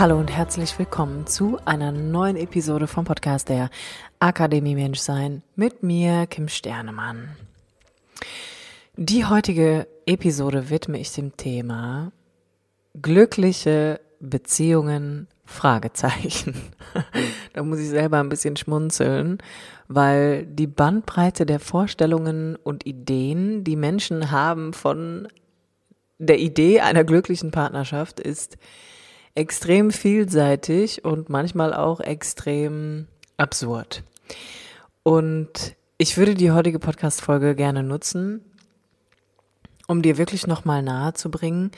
Hallo und herzlich willkommen zu einer neuen Episode vom Podcast der Akademie Menschsein mit mir, Kim Sternemann. Die heutige Episode widme ich dem Thema glückliche Beziehungen Fragezeichen. da muss ich selber ein bisschen schmunzeln, weil die Bandbreite der Vorstellungen und Ideen, die Menschen haben von der Idee einer glücklichen Partnerschaft, ist extrem vielseitig und manchmal auch extrem absurd. Und ich würde die heutige Podcast-Folge gerne nutzen, um dir wirklich nochmal nahe zu bringen,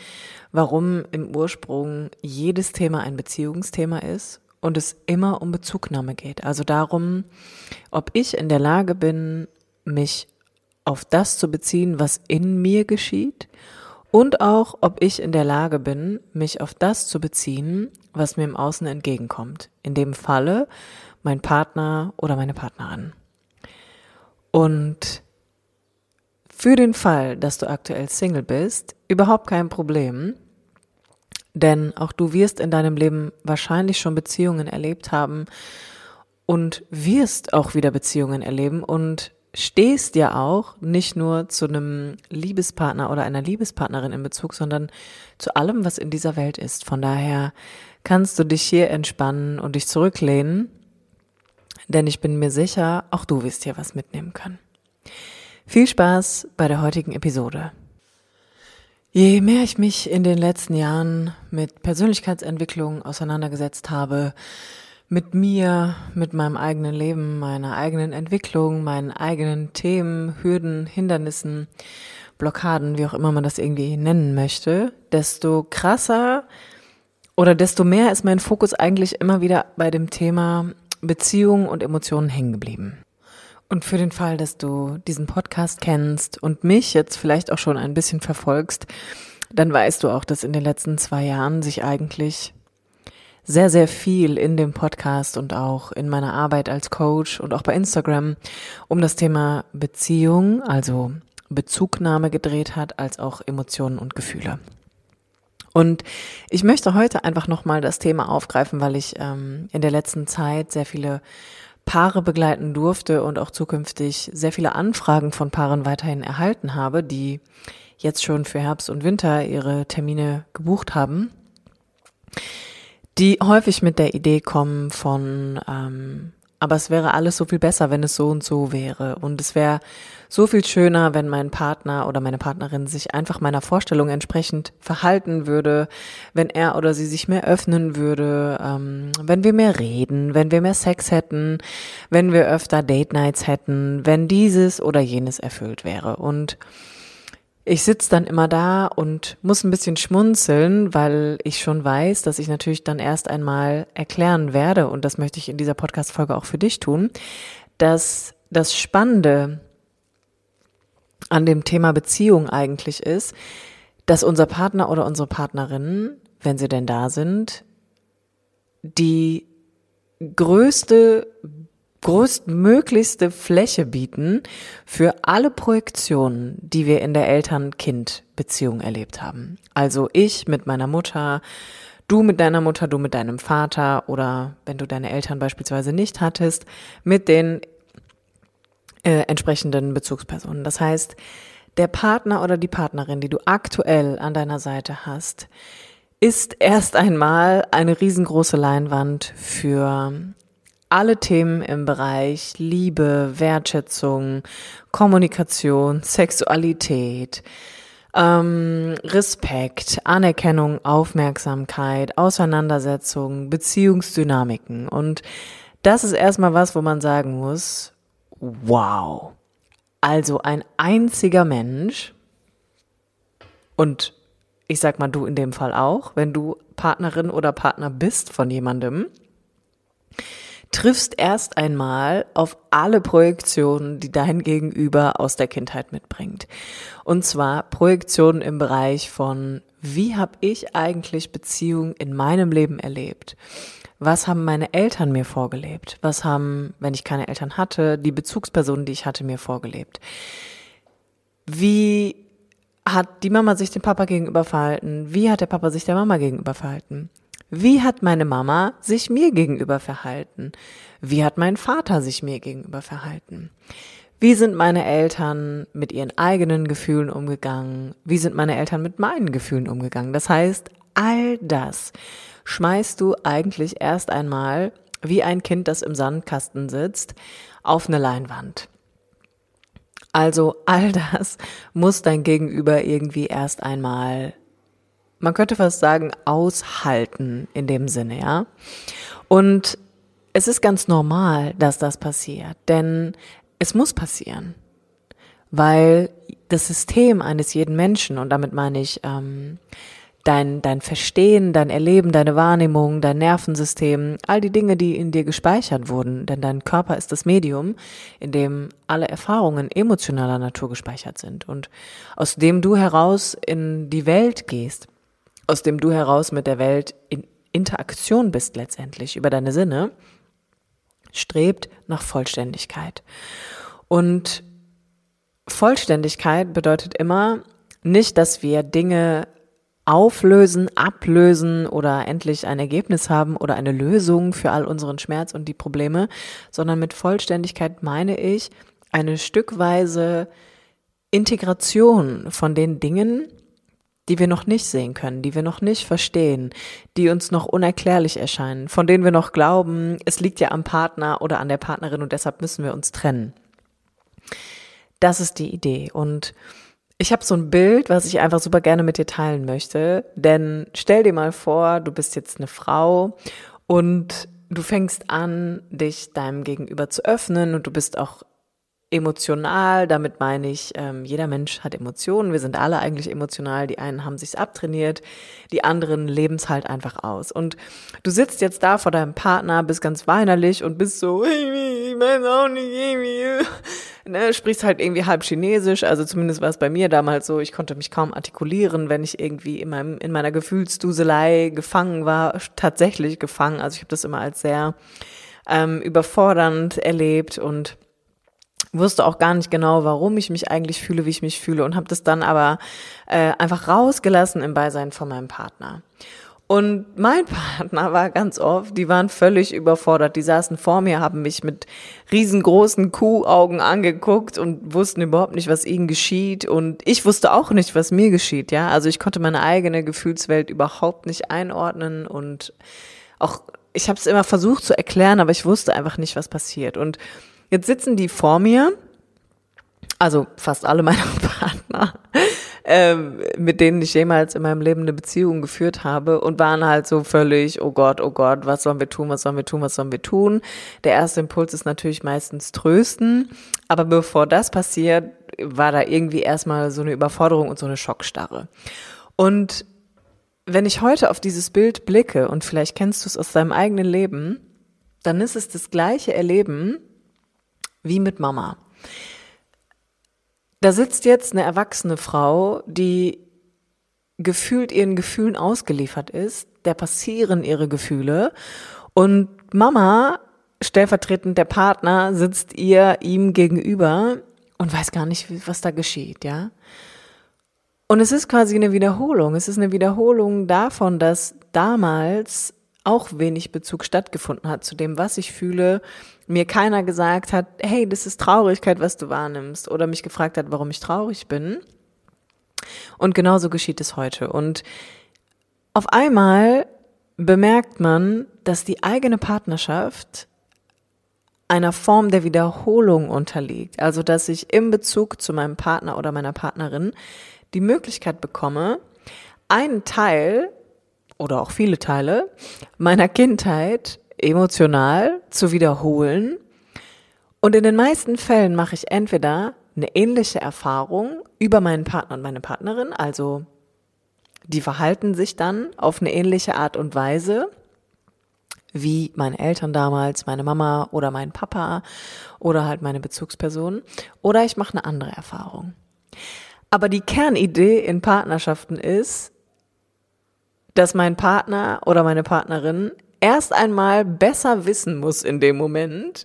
warum im Ursprung jedes Thema ein Beziehungsthema ist und es immer um Bezugnahme geht. Also darum, ob ich in der Lage bin, mich auf das zu beziehen, was in mir geschieht und auch, ob ich in der Lage bin, mich auf das zu beziehen, was mir im Außen entgegenkommt. In dem Falle mein Partner oder meine Partnerin. Und für den Fall, dass du aktuell Single bist, überhaupt kein Problem. Denn auch du wirst in deinem Leben wahrscheinlich schon Beziehungen erlebt haben und wirst auch wieder Beziehungen erleben und stehst ja auch nicht nur zu einem Liebespartner oder einer Liebespartnerin in Bezug, sondern zu allem, was in dieser Welt ist. Von daher kannst du dich hier entspannen und dich zurücklehnen, denn ich bin mir sicher, auch du wirst hier was mitnehmen können. Viel Spaß bei der heutigen Episode. Je mehr ich mich in den letzten Jahren mit Persönlichkeitsentwicklung auseinandergesetzt habe, mit mir, mit meinem eigenen Leben, meiner eigenen Entwicklung, meinen eigenen Themen, Hürden, Hindernissen, Blockaden, wie auch immer man das irgendwie nennen möchte, desto krasser oder desto mehr ist mein Fokus eigentlich immer wieder bei dem Thema Beziehungen und Emotionen hängen geblieben. Und für den Fall, dass du diesen Podcast kennst und mich jetzt vielleicht auch schon ein bisschen verfolgst, dann weißt du auch, dass in den letzten zwei Jahren sich eigentlich sehr, sehr viel in dem Podcast und auch in meiner Arbeit als Coach und auch bei Instagram um das Thema Beziehung, also Bezugnahme gedreht hat, als auch Emotionen und Gefühle. Und ich möchte heute einfach nochmal das Thema aufgreifen, weil ich ähm, in der letzten Zeit sehr viele Paare begleiten durfte und auch zukünftig sehr viele Anfragen von Paaren weiterhin erhalten habe, die jetzt schon für Herbst und Winter ihre Termine gebucht haben die häufig mit der Idee kommen von, ähm, aber es wäre alles so viel besser, wenn es so und so wäre. Und es wäre so viel schöner, wenn mein Partner oder meine Partnerin sich einfach meiner Vorstellung entsprechend verhalten würde, wenn er oder sie sich mehr öffnen würde, ähm, wenn wir mehr reden, wenn wir mehr Sex hätten, wenn wir öfter Date Nights hätten, wenn dieses oder jenes erfüllt wäre. Und ich sitze dann immer da und muss ein bisschen schmunzeln, weil ich schon weiß, dass ich natürlich dann erst einmal erklären werde, und das möchte ich in dieser Podcast-Folge auch für dich tun, dass das Spannende an dem Thema Beziehung eigentlich ist, dass unser Partner oder unsere Partnerin, wenn sie denn da sind, die größte größtmöglichste Fläche bieten für alle Projektionen, die wir in der Eltern-Kind-Beziehung erlebt haben. Also ich mit meiner Mutter, du mit deiner Mutter, du mit deinem Vater oder wenn du deine Eltern beispielsweise nicht hattest, mit den äh, entsprechenden Bezugspersonen. Das heißt, der Partner oder die Partnerin, die du aktuell an deiner Seite hast, ist erst einmal eine riesengroße Leinwand für alle Themen im Bereich Liebe, Wertschätzung, Kommunikation, Sexualität, ähm, Respekt, Anerkennung, Aufmerksamkeit, Auseinandersetzung, Beziehungsdynamiken. Und das ist erstmal was, wo man sagen muss, wow. Also ein einziger Mensch und ich sag mal du in dem Fall auch, wenn du Partnerin oder Partner bist von jemandem, triffst erst einmal auf alle Projektionen, die dein Gegenüber aus der Kindheit mitbringt. Und zwar Projektionen im Bereich von, wie habe ich eigentlich Beziehungen in meinem Leben erlebt? Was haben meine Eltern mir vorgelebt? Was haben, wenn ich keine Eltern hatte, die Bezugspersonen, die ich hatte, mir vorgelebt? Wie hat die Mama sich dem Papa gegenüber verhalten? Wie hat der Papa sich der Mama gegenüber verhalten? Wie hat meine Mama sich mir gegenüber verhalten? Wie hat mein Vater sich mir gegenüber verhalten? Wie sind meine Eltern mit ihren eigenen Gefühlen umgegangen? Wie sind meine Eltern mit meinen Gefühlen umgegangen? Das heißt, all das schmeißt du eigentlich erst einmal wie ein Kind, das im Sandkasten sitzt, auf eine Leinwand. Also all das muss dein Gegenüber irgendwie erst einmal man könnte fast sagen, aushalten in dem Sinne, ja. Und es ist ganz normal, dass das passiert, denn es muss passieren, weil das System eines jeden Menschen, und damit meine ich ähm, dein, dein Verstehen, dein Erleben, deine Wahrnehmung, dein Nervensystem, all die Dinge, die in dir gespeichert wurden, denn dein Körper ist das Medium, in dem alle Erfahrungen emotionaler Natur gespeichert sind und aus dem du heraus in die Welt gehst aus dem du heraus mit der Welt in Interaktion bist letztendlich über deine Sinne, strebt nach Vollständigkeit. Und Vollständigkeit bedeutet immer nicht, dass wir Dinge auflösen, ablösen oder endlich ein Ergebnis haben oder eine Lösung für all unseren Schmerz und die Probleme, sondern mit Vollständigkeit meine ich eine stückweise Integration von den Dingen, die wir noch nicht sehen können, die wir noch nicht verstehen, die uns noch unerklärlich erscheinen, von denen wir noch glauben, es liegt ja am Partner oder an der Partnerin und deshalb müssen wir uns trennen. Das ist die Idee. Und ich habe so ein Bild, was ich einfach super gerne mit dir teilen möchte. Denn stell dir mal vor, du bist jetzt eine Frau und du fängst an, dich deinem Gegenüber zu öffnen und du bist auch emotional, damit meine ich, ähm, jeder Mensch hat Emotionen, wir sind alle eigentlich emotional, die einen haben sich's abtrainiert, die anderen leben es halt einfach aus. Und du sitzt jetzt da vor deinem Partner, bist ganz weinerlich und bist so, ich weiß auch nicht, ne, sprichst halt irgendwie halb Chinesisch, also zumindest war es bei mir damals so, ich konnte mich kaum artikulieren, wenn ich irgendwie in, meinem, in meiner Gefühlsduselei gefangen war, tatsächlich gefangen, also ich habe das immer als sehr ähm, überfordernd erlebt und wusste auch gar nicht genau, warum ich mich eigentlich fühle, wie ich mich fühle und habe das dann aber äh, einfach rausgelassen im Beisein von meinem Partner. Und mein Partner war ganz oft, die waren völlig überfordert. Die saßen vor mir, haben mich mit riesengroßen Kuhaugen angeguckt und wussten überhaupt nicht, was ihnen geschieht. Und ich wusste auch nicht, was mir geschieht, ja. Also ich konnte meine eigene Gefühlswelt überhaupt nicht einordnen und auch, ich habe es immer versucht zu erklären, aber ich wusste einfach nicht, was passiert. Und Jetzt sitzen die vor mir, also fast alle meiner Partner, ähm, mit denen ich jemals in meinem Leben eine Beziehung geführt habe und waren halt so völlig, oh Gott, oh Gott, was sollen wir tun, was sollen wir tun, was sollen wir tun. Der erste Impuls ist natürlich meistens trösten, aber bevor das passiert, war da irgendwie erstmal so eine Überforderung und so eine Schockstarre. Und wenn ich heute auf dieses Bild blicke und vielleicht kennst du es aus deinem eigenen Leben, dann ist es das gleiche Erleben, wie mit Mama. Da sitzt jetzt eine erwachsene Frau, die gefühlt ihren Gefühlen ausgeliefert ist, der passieren ihre Gefühle und Mama, stellvertretend der Partner, sitzt ihr ihm gegenüber und weiß gar nicht, was da geschieht, ja. Und es ist quasi eine Wiederholung. Es ist eine Wiederholung davon, dass damals auch wenig Bezug stattgefunden hat zu dem, was ich fühle, mir keiner gesagt hat, hey, das ist Traurigkeit, was du wahrnimmst, oder mich gefragt hat, warum ich traurig bin. Und genauso geschieht es heute. Und auf einmal bemerkt man, dass die eigene Partnerschaft einer Form der Wiederholung unterliegt. Also, dass ich im Bezug zu meinem Partner oder meiner Partnerin die Möglichkeit bekomme, einen Teil oder auch viele Teile meiner Kindheit emotional zu wiederholen. Und in den meisten Fällen mache ich entweder eine ähnliche Erfahrung über meinen Partner und meine Partnerin, also die verhalten sich dann auf eine ähnliche Art und Weise wie meine Eltern damals, meine Mama oder mein Papa oder halt meine Bezugsperson. Oder ich mache eine andere Erfahrung. Aber die Kernidee in Partnerschaften ist, dass mein Partner oder meine Partnerin erst einmal besser wissen muss in dem Moment,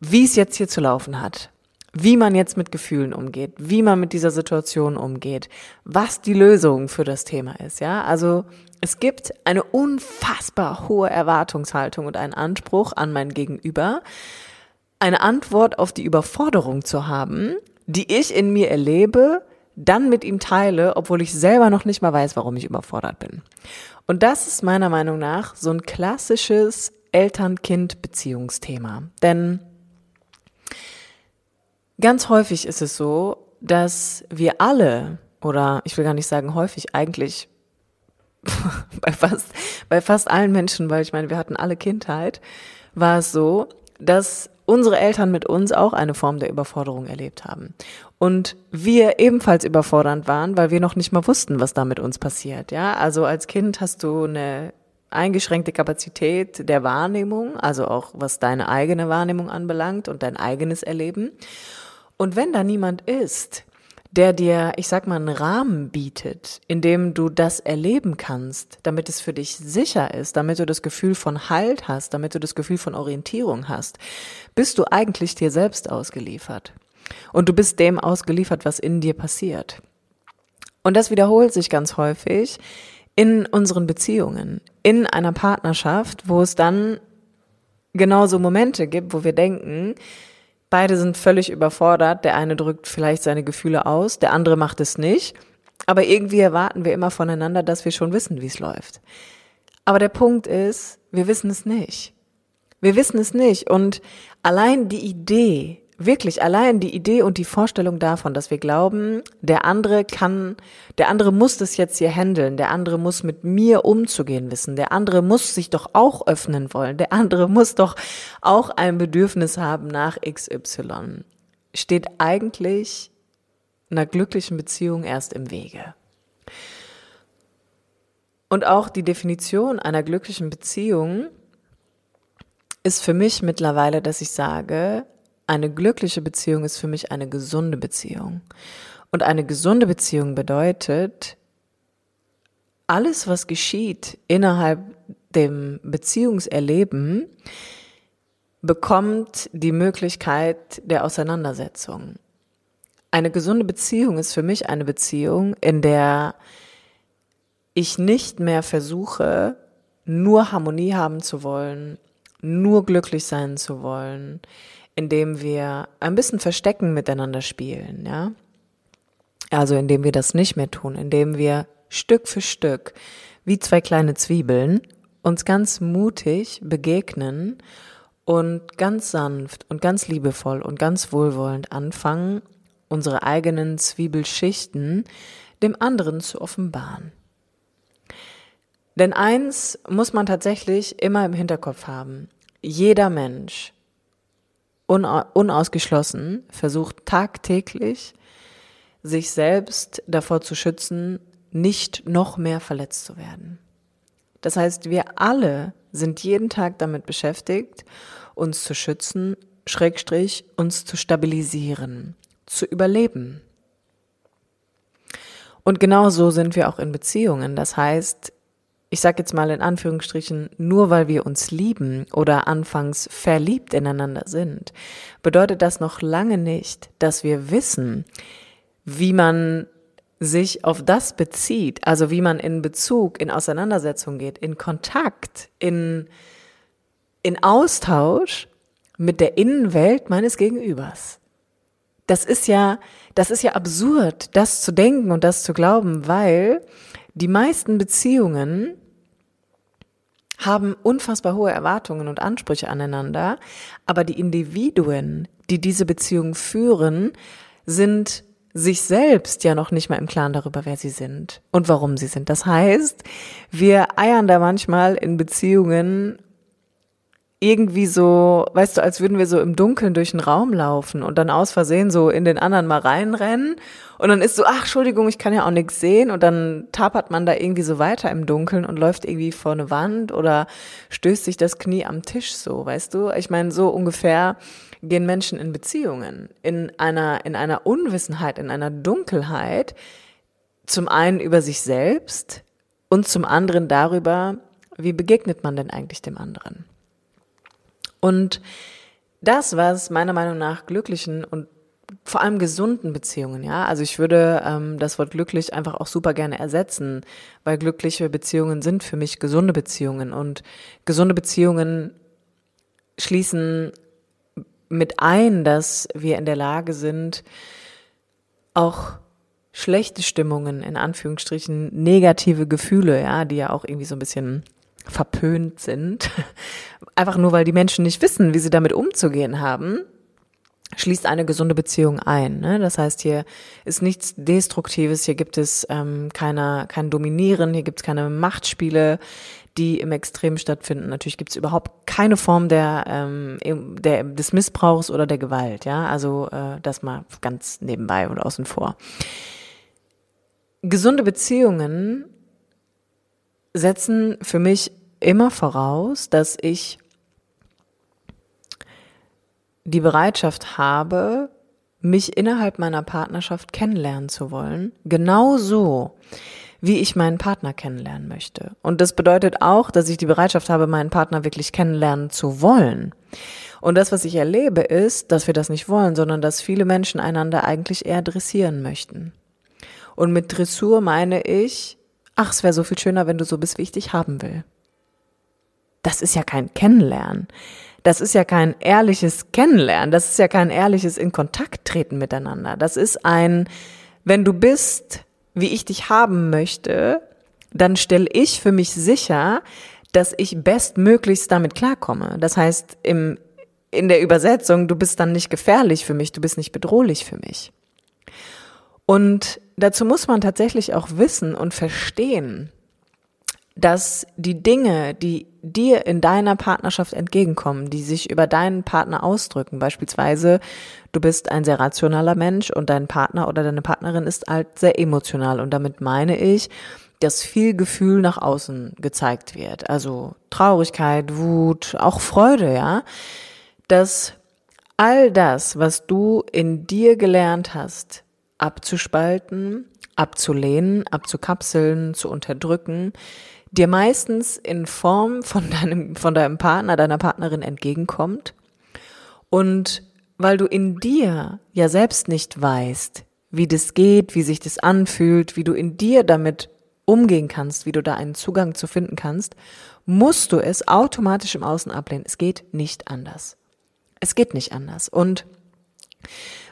wie es jetzt hier zu laufen hat, wie man jetzt mit Gefühlen umgeht, wie man mit dieser Situation umgeht, was die Lösung für das Thema ist, ja? Also, es gibt eine unfassbar hohe Erwartungshaltung und einen Anspruch an mein Gegenüber, eine Antwort auf die Überforderung zu haben, die ich in mir erlebe, dann mit ihm teile, obwohl ich selber noch nicht mal weiß, warum ich überfordert bin. Und das ist meiner Meinung nach so ein klassisches Eltern-Kind-Beziehungsthema. Denn ganz häufig ist es so, dass wir alle, oder ich will gar nicht sagen häufig, eigentlich bei fast, bei fast allen Menschen, weil ich meine, wir hatten alle Kindheit, war es so, dass unsere Eltern mit uns auch eine Form der Überforderung erlebt haben. Und wir ebenfalls überfordernd waren, weil wir noch nicht mal wussten, was da mit uns passiert. Ja, also als Kind hast du eine eingeschränkte Kapazität der Wahrnehmung, also auch was deine eigene Wahrnehmung anbelangt und dein eigenes Erleben. Und wenn da niemand ist, der dir, ich sag mal, einen Rahmen bietet, in dem du das erleben kannst, damit es für dich sicher ist, damit du das Gefühl von Halt hast, damit du das Gefühl von Orientierung hast, bist du eigentlich dir selbst ausgeliefert. Und du bist dem ausgeliefert, was in dir passiert. Und das wiederholt sich ganz häufig in unseren Beziehungen, in einer Partnerschaft, wo es dann genauso Momente gibt, wo wir denken, Beide sind völlig überfordert. Der eine drückt vielleicht seine Gefühle aus, der andere macht es nicht. Aber irgendwie erwarten wir immer voneinander, dass wir schon wissen, wie es läuft. Aber der Punkt ist, wir wissen es nicht. Wir wissen es nicht. Und allein die Idee, wirklich allein die Idee und die Vorstellung davon, dass wir glauben, der andere kann, der andere muss das jetzt hier handeln, der andere muss mit mir umzugehen wissen, der andere muss sich doch auch öffnen wollen, der andere muss doch auch ein Bedürfnis haben nach XY, steht eigentlich einer glücklichen Beziehung erst im Wege. Und auch die Definition einer glücklichen Beziehung ist für mich mittlerweile, dass ich sage, eine glückliche Beziehung ist für mich eine gesunde Beziehung. Und eine gesunde Beziehung bedeutet, alles, was geschieht innerhalb dem Beziehungserleben, bekommt die Möglichkeit der Auseinandersetzung. Eine gesunde Beziehung ist für mich eine Beziehung, in der ich nicht mehr versuche, nur Harmonie haben zu wollen, nur glücklich sein zu wollen, indem wir ein bisschen Verstecken miteinander spielen, ja. Also indem wir das nicht mehr tun, indem wir Stück für Stück, wie zwei kleine Zwiebeln, uns ganz mutig begegnen und ganz sanft und ganz liebevoll und ganz wohlwollend anfangen, unsere eigenen Zwiebelschichten dem anderen zu offenbaren. Denn eins muss man tatsächlich immer im Hinterkopf haben. Jeder Mensch unausgeschlossen versucht tagtäglich, sich selbst davor zu schützen, nicht noch mehr verletzt zu werden. Das heißt, wir alle sind jeden Tag damit beschäftigt, uns zu schützen, Schrägstrich, uns zu stabilisieren, zu überleben. Und genau so sind wir auch in Beziehungen. Das heißt, ich sage jetzt mal in Anführungsstrichen, nur weil wir uns lieben oder anfangs verliebt ineinander sind, bedeutet das noch lange nicht, dass wir wissen, wie man sich auf das bezieht, also wie man in Bezug, in Auseinandersetzung geht, in Kontakt, in, in Austausch mit der Innenwelt meines Gegenübers. Das ist ja, das ist ja absurd, das zu denken und das zu glauben, weil die meisten Beziehungen haben unfassbar hohe Erwartungen und Ansprüche aneinander, aber die Individuen, die diese Beziehung führen, sind sich selbst ja noch nicht mal im Klaren darüber, wer sie sind und warum sie sind. Das heißt, wir eiern da manchmal in Beziehungen irgendwie so, weißt du, als würden wir so im Dunkeln durch den Raum laufen und dann aus Versehen so in den anderen mal reinrennen und dann ist so, ach, Entschuldigung, ich kann ja auch nichts sehen und dann tapert man da irgendwie so weiter im Dunkeln und läuft irgendwie vor eine Wand oder stößt sich das Knie am Tisch so, weißt du? Ich meine, so ungefähr gehen Menschen in Beziehungen in einer, in einer Unwissenheit, in einer Dunkelheit, zum einen über sich selbst und zum anderen darüber, wie begegnet man denn eigentlich dem anderen? Und das, was meiner Meinung nach glücklichen und vor allem gesunden Beziehungen, ja. Also ich würde ähm, das Wort glücklich einfach auch super gerne ersetzen, weil glückliche Beziehungen sind für mich gesunde Beziehungen und gesunde Beziehungen schließen mit ein, dass wir in der Lage sind, auch schlechte Stimmungen, in Anführungsstrichen negative Gefühle, ja, die ja auch irgendwie so ein bisschen verpönt sind, einfach nur weil die Menschen nicht wissen, wie sie damit umzugehen haben, schließt eine gesunde Beziehung ein. Ne? Das heißt, hier ist nichts Destruktives, hier gibt es ähm, keiner, kein Dominieren, hier gibt es keine Machtspiele, die im Extrem stattfinden. Natürlich gibt es überhaupt keine Form der, ähm, der, des Missbrauchs oder der Gewalt. Ja, also äh, das mal ganz nebenbei oder außen vor. Gesunde Beziehungen setzen für mich immer voraus, dass ich die Bereitschaft habe, mich innerhalb meiner Partnerschaft kennenlernen zu wollen, genauso wie ich meinen Partner kennenlernen möchte. Und das bedeutet auch, dass ich die Bereitschaft habe, meinen Partner wirklich kennenlernen zu wollen. Und das, was ich erlebe, ist, dass wir das nicht wollen, sondern dass viele Menschen einander eigentlich eher dressieren möchten. Und mit Dressur meine ich, ach, es wäre so viel schöner, wenn du so bist, wie ich dich haben will. Das ist ja kein Kennenlernen. Das ist ja kein ehrliches Kennenlernen. Das ist ja kein ehrliches in Kontakt treten miteinander. Das ist ein, wenn du bist, wie ich dich haben möchte, dann stelle ich für mich sicher, dass ich bestmöglichst damit klarkomme. Das heißt, im, in der Übersetzung, du bist dann nicht gefährlich für mich, du bist nicht bedrohlich für mich. Und dazu muss man tatsächlich auch wissen und verstehen, dass die Dinge, die dir in deiner Partnerschaft entgegenkommen, die sich über deinen Partner ausdrücken, beispielsweise du bist ein sehr rationaler Mensch und dein Partner oder deine Partnerin ist halt sehr emotional. Und damit meine ich, dass viel Gefühl nach außen gezeigt wird, also Traurigkeit, Wut, auch Freude, ja, dass all das, was du in dir gelernt hast, abzuspalten, abzulehnen, abzukapseln, zu unterdrücken, dir meistens in Form von deinem, von deinem Partner, deiner Partnerin entgegenkommt. Und weil du in dir ja selbst nicht weißt, wie das geht, wie sich das anfühlt, wie du in dir damit umgehen kannst, wie du da einen Zugang zu finden kannst, musst du es automatisch im Außen ablehnen. Es geht nicht anders. Es geht nicht anders. Und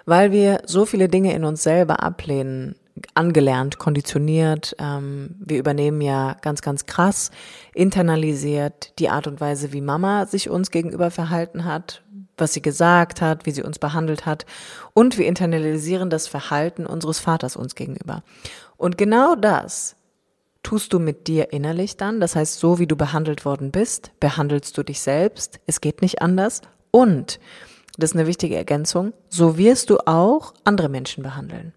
weil wir so viele Dinge in uns selber ablehnen, angelernt, konditioniert. Ähm, wir übernehmen ja ganz, ganz krass internalisiert die Art und Weise, wie Mama sich uns gegenüber verhalten hat, was sie gesagt hat, wie sie uns behandelt hat. Und wir internalisieren das Verhalten unseres Vaters uns gegenüber. Und genau das tust du mit dir innerlich dann. Das heißt, so wie du behandelt worden bist, behandelst du dich selbst. Es geht nicht anders. Und, das ist eine wichtige Ergänzung, so wirst du auch andere Menschen behandeln.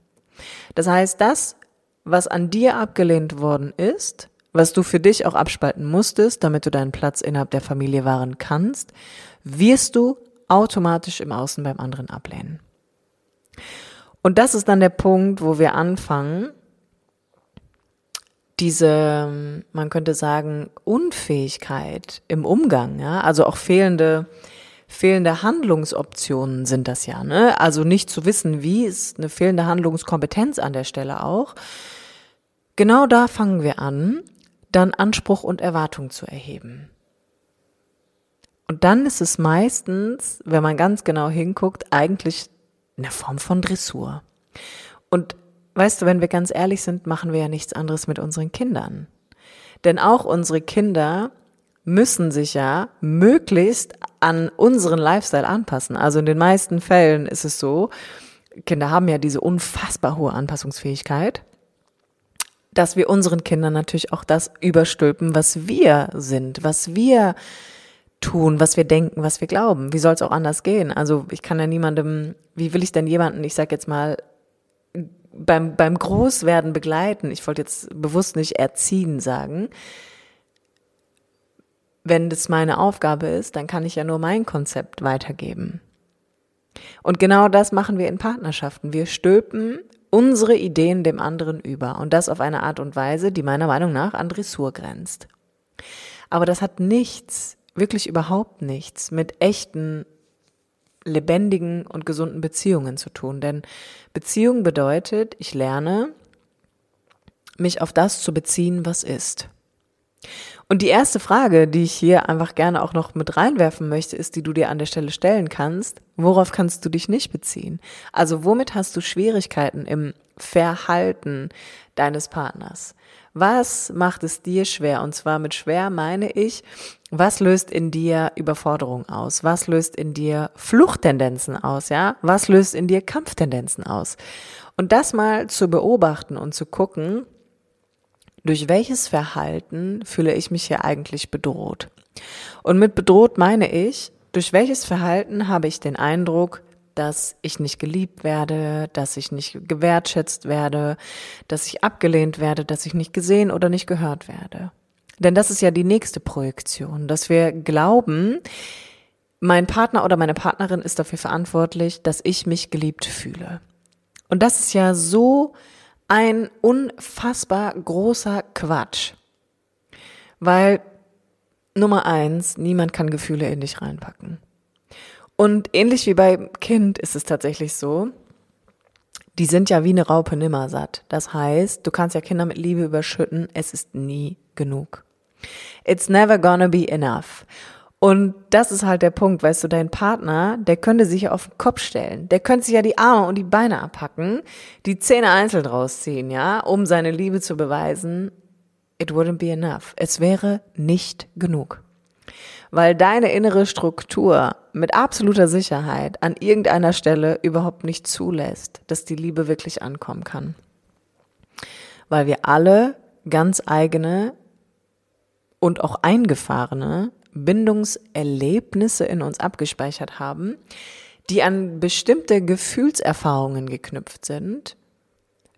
Das heißt, das, was an dir abgelehnt worden ist, was du für dich auch abspalten musstest, damit du deinen Platz innerhalb der Familie wahren kannst, wirst du automatisch im Außen beim anderen ablehnen. Und das ist dann der Punkt, wo wir anfangen, diese, man könnte sagen, Unfähigkeit im Umgang, ja, also auch fehlende fehlende Handlungsoptionen sind das ja, ne? Also nicht zu wissen, wie ist eine fehlende Handlungskompetenz an der Stelle auch. Genau da fangen wir an, dann Anspruch und Erwartung zu erheben. Und dann ist es meistens, wenn man ganz genau hinguckt, eigentlich eine Form von Dressur. Und weißt du, wenn wir ganz ehrlich sind, machen wir ja nichts anderes mit unseren Kindern. Denn auch unsere Kinder müssen sich ja möglichst an unseren Lifestyle anpassen. Also in den meisten Fällen ist es so, Kinder haben ja diese unfassbar hohe Anpassungsfähigkeit, dass wir unseren Kindern natürlich auch das überstülpen, was wir sind, was wir tun, was wir denken, was wir glauben. Wie soll es auch anders gehen? Also ich kann ja niemandem, wie will ich denn jemanden, ich sag jetzt mal, beim, beim Großwerden begleiten, ich wollte jetzt bewusst nicht erziehen sagen, wenn das meine Aufgabe ist, dann kann ich ja nur mein Konzept weitergeben. Und genau das machen wir in Partnerschaften. Wir stülpen unsere Ideen dem anderen über und das auf eine Art und Weise, die meiner Meinung nach an Dressur grenzt. Aber das hat nichts, wirklich überhaupt nichts mit echten, lebendigen und gesunden Beziehungen zu tun. Denn Beziehung bedeutet, ich lerne, mich auf das zu beziehen, was ist. Und die erste Frage, die ich hier einfach gerne auch noch mit reinwerfen möchte, ist, die du dir an der Stelle stellen kannst. Worauf kannst du dich nicht beziehen? Also womit hast du Schwierigkeiten im Verhalten deines Partners? Was macht es dir schwer? Und zwar mit schwer meine ich, was löst in dir Überforderung aus? Was löst in dir Fluchttendenzen aus? Ja? Was löst in dir Kampftendenzen aus? Und das mal zu beobachten und zu gucken, durch welches Verhalten fühle ich mich hier eigentlich bedroht? Und mit bedroht meine ich, durch welches Verhalten habe ich den Eindruck, dass ich nicht geliebt werde, dass ich nicht gewertschätzt werde, dass ich abgelehnt werde, dass ich nicht gesehen oder nicht gehört werde. Denn das ist ja die nächste Projektion, dass wir glauben, mein Partner oder meine Partnerin ist dafür verantwortlich, dass ich mich geliebt fühle. Und das ist ja so ein unfassbar großer Quatsch. Weil Nummer eins, niemand kann Gefühle in dich reinpacken. Und ähnlich wie beim Kind ist es tatsächlich so, die sind ja wie eine Raupe nimmersatt. Das heißt, du kannst ja Kinder mit Liebe überschütten, es ist nie genug. It's never gonna be enough. Und das ist halt der Punkt, weißt du, dein Partner, der könnte sich ja auf den Kopf stellen. Der könnte sich ja die Arme und die Beine abpacken, die Zähne einzeln rausziehen, ja, um seine Liebe zu beweisen. It wouldn't be enough. Es wäre nicht genug weil deine innere Struktur mit absoluter Sicherheit an irgendeiner Stelle überhaupt nicht zulässt, dass die Liebe wirklich ankommen kann. Weil wir alle ganz eigene und auch eingefahrene Bindungserlebnisse in uns abgespeichert haben, die an bestimmte Gefühlserfahrungen geknüpft sind,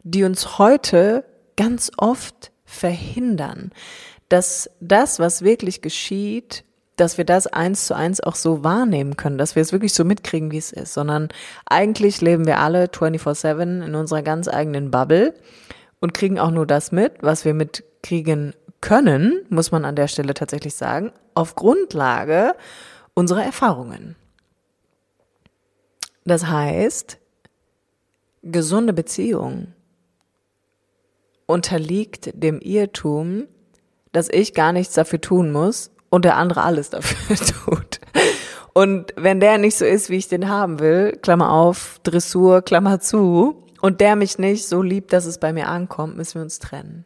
die uns heute ganz oft verhindern, dass das, was wirklich geschieht, dass wir das eins zu eins auch so wahrnehmen können, dass wir es wirklich so mitkriegen, wie es ist, sondern eigentlich leben wir alle 24-7 in unserer ganz eigenen Bubble und kriegen auch nur das mit, was wir mitkriegen können, muss man an der Stelle tatsächlich sagen, auf Grundlage unserer Erfahrungen. Das heißt, gesunde Beziehung unterliegt dem Irrtum, dass ich gar nichts dafür tun muss, und der andere alles dafür tut. Und wenn der nicht so ist, wie ich den haben will, Klammer auf, Dressur, Klammer zu, und der mich nicht so liebt, dass es bei mir ankommt, müssen wir uns trennen.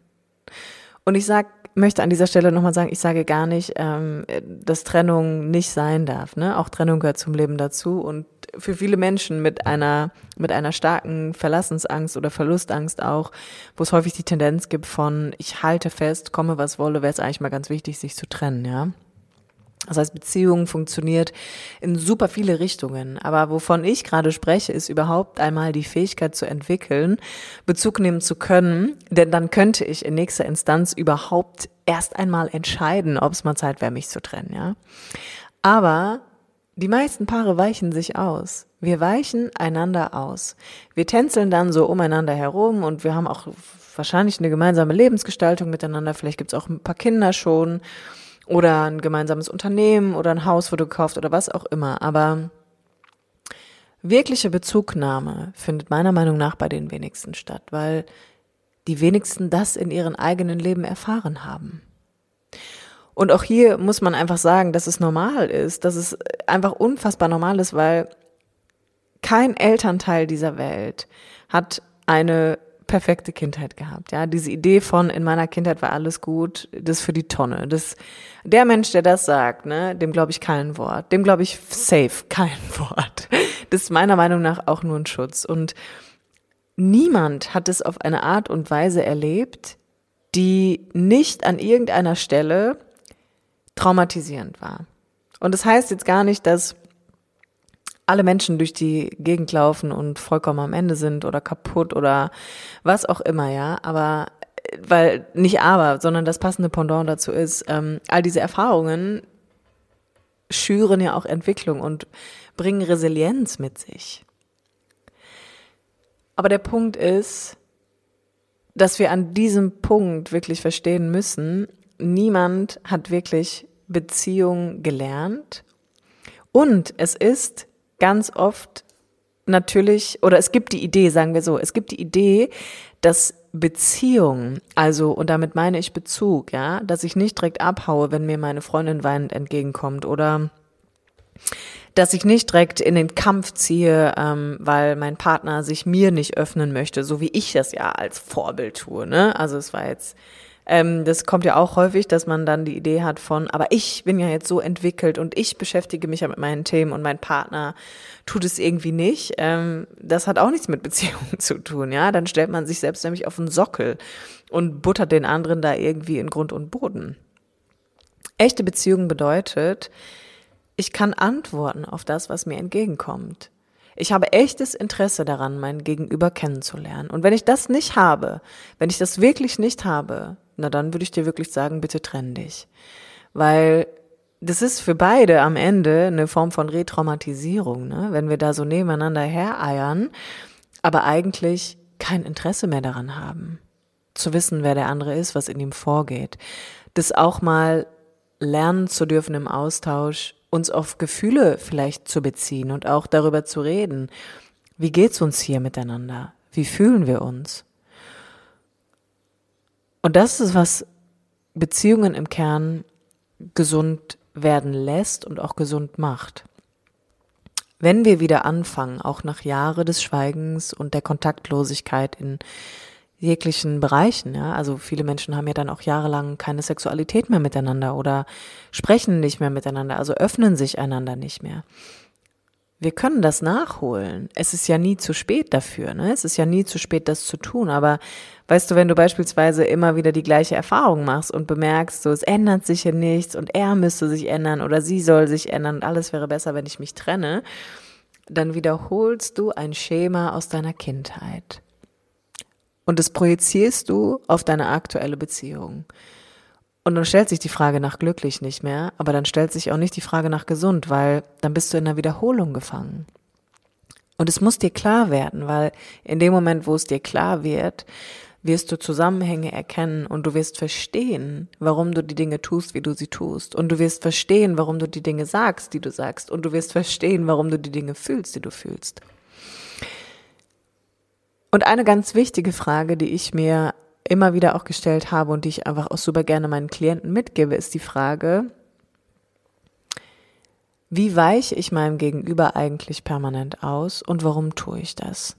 Und ich sag, möchte an dieser Stelle nochmal sagen, ich sage gar nicht, ähm, dass Trennung nicht sein darf. Ne? Auch Trennung gehört zum Leben dazu. Und für viele Menschen mit einer, mit einer starken Verlassensangst oder Verlustangst auch, wo es häufig die Tendenz gibt von, ich halte fest, komme was wolle, wäre es eigentlich mal ganz wichtig, sich zu trennen, ja. Das heißt, Beziehung funktioniert in super viele Richtungen. Aber wovon ich gerade spreche, ist überhaupt einmal die Fähigkeit zu entwickeln, Bezug nehmen zu können. Denn dann könnte ich in nächster Instanz überhaupt erst einmal entscheiden, ob es mal Zeit wäre, mich zu trennen, ja. Aber die meisten Paare weichen sich aus. Wir weichen einander aus. Wir tänzeln dann so umeinander herum und wir haben auch wahrscheinlich eine gemeinsame Lebensgestaltung miteinander. Vielleicht gibt's auch ein paar Kinder schon oder ein gemeinsames Unternehmen oder ein Haus wurde gekauft oder was auch immer. Aber wirkliche Bezugnahme findet meiner Meinung nach bei den wenigsten statt, weil die wenigsten das in ihren eigenen Leben erfahren haben. Und auch hier muss man einfach sagen, dass es normal ist, dass es einfach unfassbar normal ist, weil kein Elternteil dieser Welt hat eine perfekte Kindheit gehabt. Ja, diese Idee von in meiner Kindheit war alles gut, das für die Tonne. Das, der Mensch, der das sagt, ne, dem glaube ich kein Wort. Dem glaube ich safe kein Wort. Das ist meiner Meinung nach auch nur ein Schutz. Und niemand hat es auf eine Art und Weise erlebt, die nicht an irgendeiner Stelle traumatisierend war. Und das heißt jetzt gar nicht, dass alle Menschen durch die Gegend laufen und vollkommen am Ende sind oder kaputt oder was auch immer, ja. Aber weil nicht aber, sondern das passende Pendant dazu ist, ähm, all diese Erfahrungen schüren ja auch Entwicklung und bringen Resilienz mit sich. Aber der Punkt ist, dass wir an diesem Punkt wirklich verstehen müssen, niemand hat wirklich Beziehung gelernt. Und es ist ganz oft natürlich, oder es gibt die Idee, sagen wir so, es gibt die Idee, dass Beziehung, also, und damit meine ich Bezug, ja, dass ich nicht direkt abhaue, wenn mir meine Freundin weinend entgegenkommt oder dass ich nicht direkt in den Kampf ziehe, ähm, weil mein Partner sich mir nicht öffnen möchte, so wie ich das ja als Vorbild tue. Ne? Also es war jetzt ähm, das kommt ja auch häufig, dass man dann die Idee hat von, aber ich bin ja jetzt so entwickelt und ich beschäftige mich ja mit meinen Themen und mein Partner tut es irgendwie nicht. Ähm, das hat auch nichts mit Beziehungen zu tun, ja. Dann stellt man sich selbst nämlich auf den Sockel und buttert den anderen da irgendwie in Grund und Boden. Echte Beziehung bedeutet, ich kann antworten auf das, was mir entgegenkommt. Ich habe echtes Interesse daran, mein Gegenüber kennenzulernen. Und wenn ich das nicht habe, wenn ich das wirklich nicht habe, na dann würde ich dir wirklich sagen, bitte trenn dich. Weil das ist für beide am Ende eine Form von Retraumatisierung, ne? wenn wir da so nebeneinander hereiern, aber eigentlich kein Interesse mehr daran haben, zu wissen, wer der andere ist, was in ihm vorgeht. Das auch mal lernen zu dürfen im Austausch, uns auf Gefühle vielleicht zu beziehen und auch darüber zu reden. Wie geht's uns hier miteinander? Wie fühlen wir uns? Und das ist, was Beziehungen im Kern gesund werden lässt und auch gesund macht. Wenn wir wieder anfangen, auch nach Jahre des Schweigens und der Kontaktlosigkeit in jeglichen Bereichen, ja, also viele Menschen haben ja dann auch jahrelang keine Sexualität mehr miteinander oder sprechen nicht mehr miteinander, also öffnen sich einander nicht mehr. Wir können das nachholen. Es ist ja nie zu spät dafür, ne? Es ist ja nie zu spät, das zu tun. Aber weißt du, wenn du beispielsweise immer wieder die gleiche Erfahrung machst und bemerkst, so es ändert sich hier nichts und er müsste sich ändern oder sie soll sich ändern und alles wäre besser, wenn ich mich trenne, dann wiederholst du ein Schema aus deiner Kindheit. Und das projizierst du auf deine aktuelle Beziehung. Und dann stellt sich die Frage nach glücklich nicht mehr, aber dann stellt sich auch nicht die Frage nach gesund, weil dann bist du in einer Wiederholung gefangen. Und es muss dir klar werden, weil in dem Moment, wo es dir klar wird, wirst du Zusammenhänge erkennen und du wirst verstehen, warum du die Dinge tust, wie du sie tust. Und du wirst verstehen, warum du die Dinge sagst, die du sagst. Und du wirst verstehen, warum du die Dinge fühlst, die du fühlst. Und eine ganz wichtige Frage, die ich mir immer wieder auch gestellt habe und die ich einfach auch super gerne meinen Klienten mitgebe, ist die Frage, wie weiche ich meinem Gegenüber eigentlich permanent aus und warum tue ich das?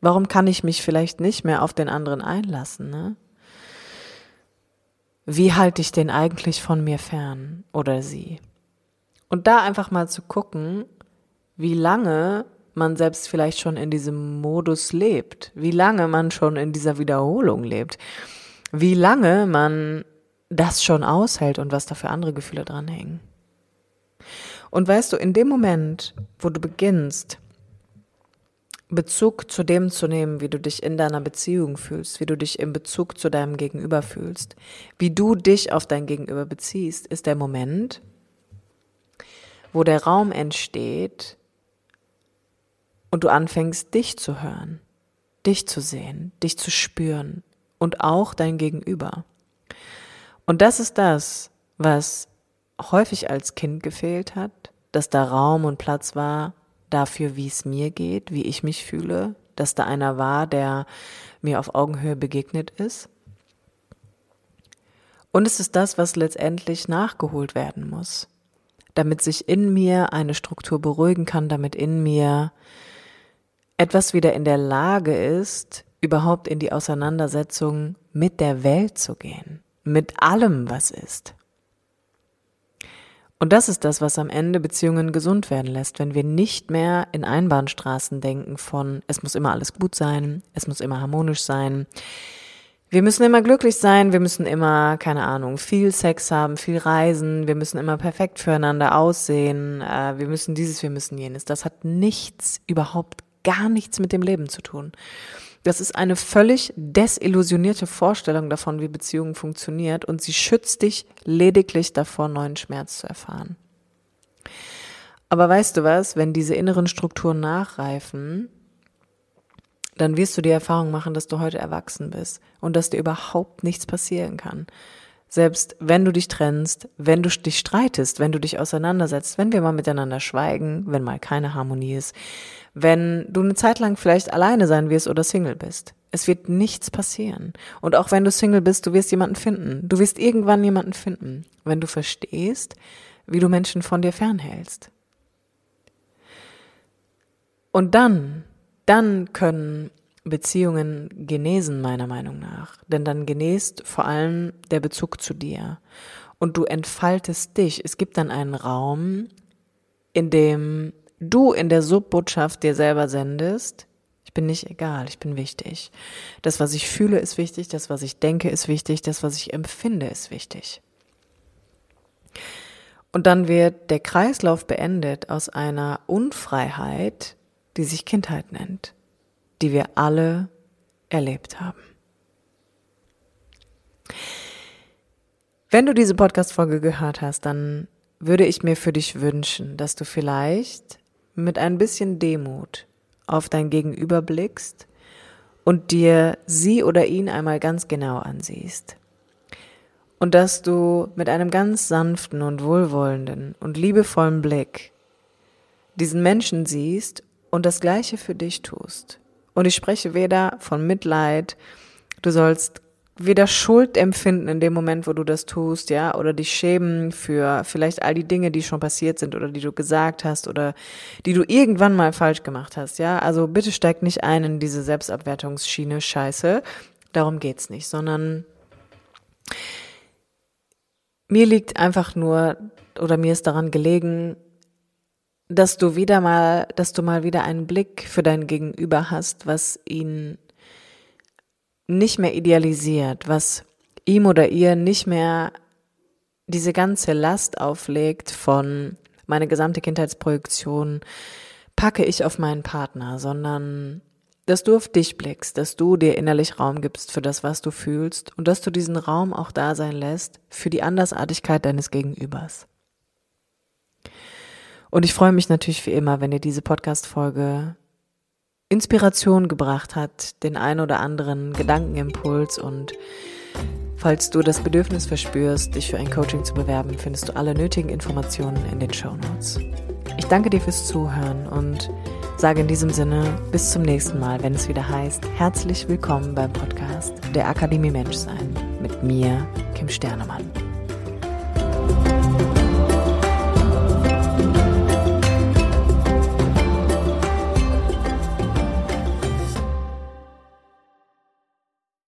Warum kann ich mich vielleicht nicht mehr auf den anderen einlassen? Ne? Wie halte ich den eigentlich von mir fern oder sie? Und da einfach mal zu gucken, wie lange man selbst vielleicht schon in diesem Modus lebt, wie lange man schon in dieser Wiederholung lebt, wie lange man das schon aushält und was da für andere Gefühle dranhängen. Und weißt du, in dem Moment, wo du beginnst, Bezug zu dem zu nehmen, wie du dich in deiner Beziehung fühlst, wie du dich im Bezug zu deinem Gegenüber fühlst, wie du dich auf dein Gegenüber beziehst, ist der Moment, wo der Raum entsteht, und du anfängst, dich zu hören, dich zu sehen, dich zu spüren und auch dein Gegenüber. Und das ist das, was häufig als Kind gefehlt hat, dass da Raum und Platz war dafür, wie es mir geht, wie ich mich fühle, dass da einer war, der mir auf Augenhöhe begegnet ist. Und es ist das, was letztendlich nachgeholt werden muss, damit sich in mir eine Struktur beruhigen kann, damit in mir etwas wieder in der Lage ist, überhaupt in die Auseinandersetzung mit der Welt zu gehen, mit allem, was ist. Und das ist das, was am Ende Beziehungen gesund werden lässt, wenn wir nicht mehr in Einbahnstraßen denken von, es muss immer alles gut sein, es muss immer harmonisch sein. wir müssen immer glücklich sein, wir müssen immer, keine Ahnung, viel Sex haben, viel reisen, wir müssen immer perfekt füreinander aussehen, äh, wir müssen dieses, wir müssen jenes. Das hat nichts, überhaupt gar nichts mit dem Leben zu tun. Das ist eine völlig desillusionierte Vorstellung davon, wie Beziehungen funktioniert und sie schützt dich lediglich davor, neuen Schmerz zu erfahren. Aber weißt du was, wenn diese inneren Strukturen nachreifen, dann wirst du die Erfahrung machen, dass du heute erwachsen bist und dass dir überhaupt nichts passieren kann. Selbst wenn du dich trennst, wenn du dich streitest, wenn du dich auseinandersetzt, wenn wir mal miteinander schweigen, wenn mal keine Harmonie ist, wenn du eine Zeit lang vielleicht alleine sein wirst oder Single bist. Es wird nichts passieren. Und auch wenn du Single bist, du wirst jemanden finden. Du wirst irgendwann jemanden finden, wenn du verstehst, wie du Menschen von dir fernhältst. Und dann dann können Beziehungen genesen, meiner Meinung nach. Denn dann genest vor allem der Bezug zu dir. Und du entfaltest dich. Es gibt dann einen Raum, in dem du in der Subbotschaft dir selber sendest, ich bin nicht egal, ich bin wichtig. Das, was ich fühle, ist wichtig, das, was ich denke, ist wichtig, das, was ich empfinde, ist wichtig. Und dann wird der Kreislauf beendet aus einer Unfreiheit, die sich Kindheit nennt, die wir alle erlebt haben. Wenn du diese Podcast-Folge gehört hast, dann würde ich mir für dich wünschen, dass du vielleicht mit ein bisschen Demut auf dein Gegenüber blickst und dir sie oder ihn einmal ganz genau ansiehst. Und dass du mit einem ganz sanften und wohlwollenden und liebevollen Blick diesen Menschen siehst und das Gleiche für dich tust. Und ich spreche weder von Mitleid, du sollst weder Schuld empfinden in dem Moment, wo du das tust, ja, oder dich schämen für vielleicht all die Dinge, die schon passiert sind oder die du gesagt hast oder die du irgendwann mal falsch gemacht hast, ja. Also bitte steig nicht ein in diese Selbstabwertungsschiene Scheiße. Darum geht's nicht, sondern mir liegt einfach nur oder mir ist daran gelegen, dass du wieder mal, dass du mal wieder einen Blick für dein Gegenüber hast, was ihn nicht mehr idealisiert, was ihm oder ihr nicht mehr diese ganze Last auflegt von meine gesamte Kindheitsprojektion packe ich auf meinen Partner, sondern dass du auf dich blickst, dass du dir innerlich Raum gibst für das, was du fühlst und dass du diesen Raum auch da sein lässt für die Andersartigkeit deines Gegenübers. Und ich freue mich natürlich wie immer, wenn dir diese Podcast-Folge Inspiration gebracht hat, den ein oder anderen Gedankenimpuls und falls du das Bedürfnis verspürst, dich für ein Coaching zu bewerben, findest du alle nötigen Informationen in den Show Notes. Ich danke dir fürs Zuhören und sage in diesem Sinne bis zum nächsten Mal, wenn es wieder heißt, herzlich willkommen beim Podcast der Akademie Menschsein mit mir, Kim Sternemann.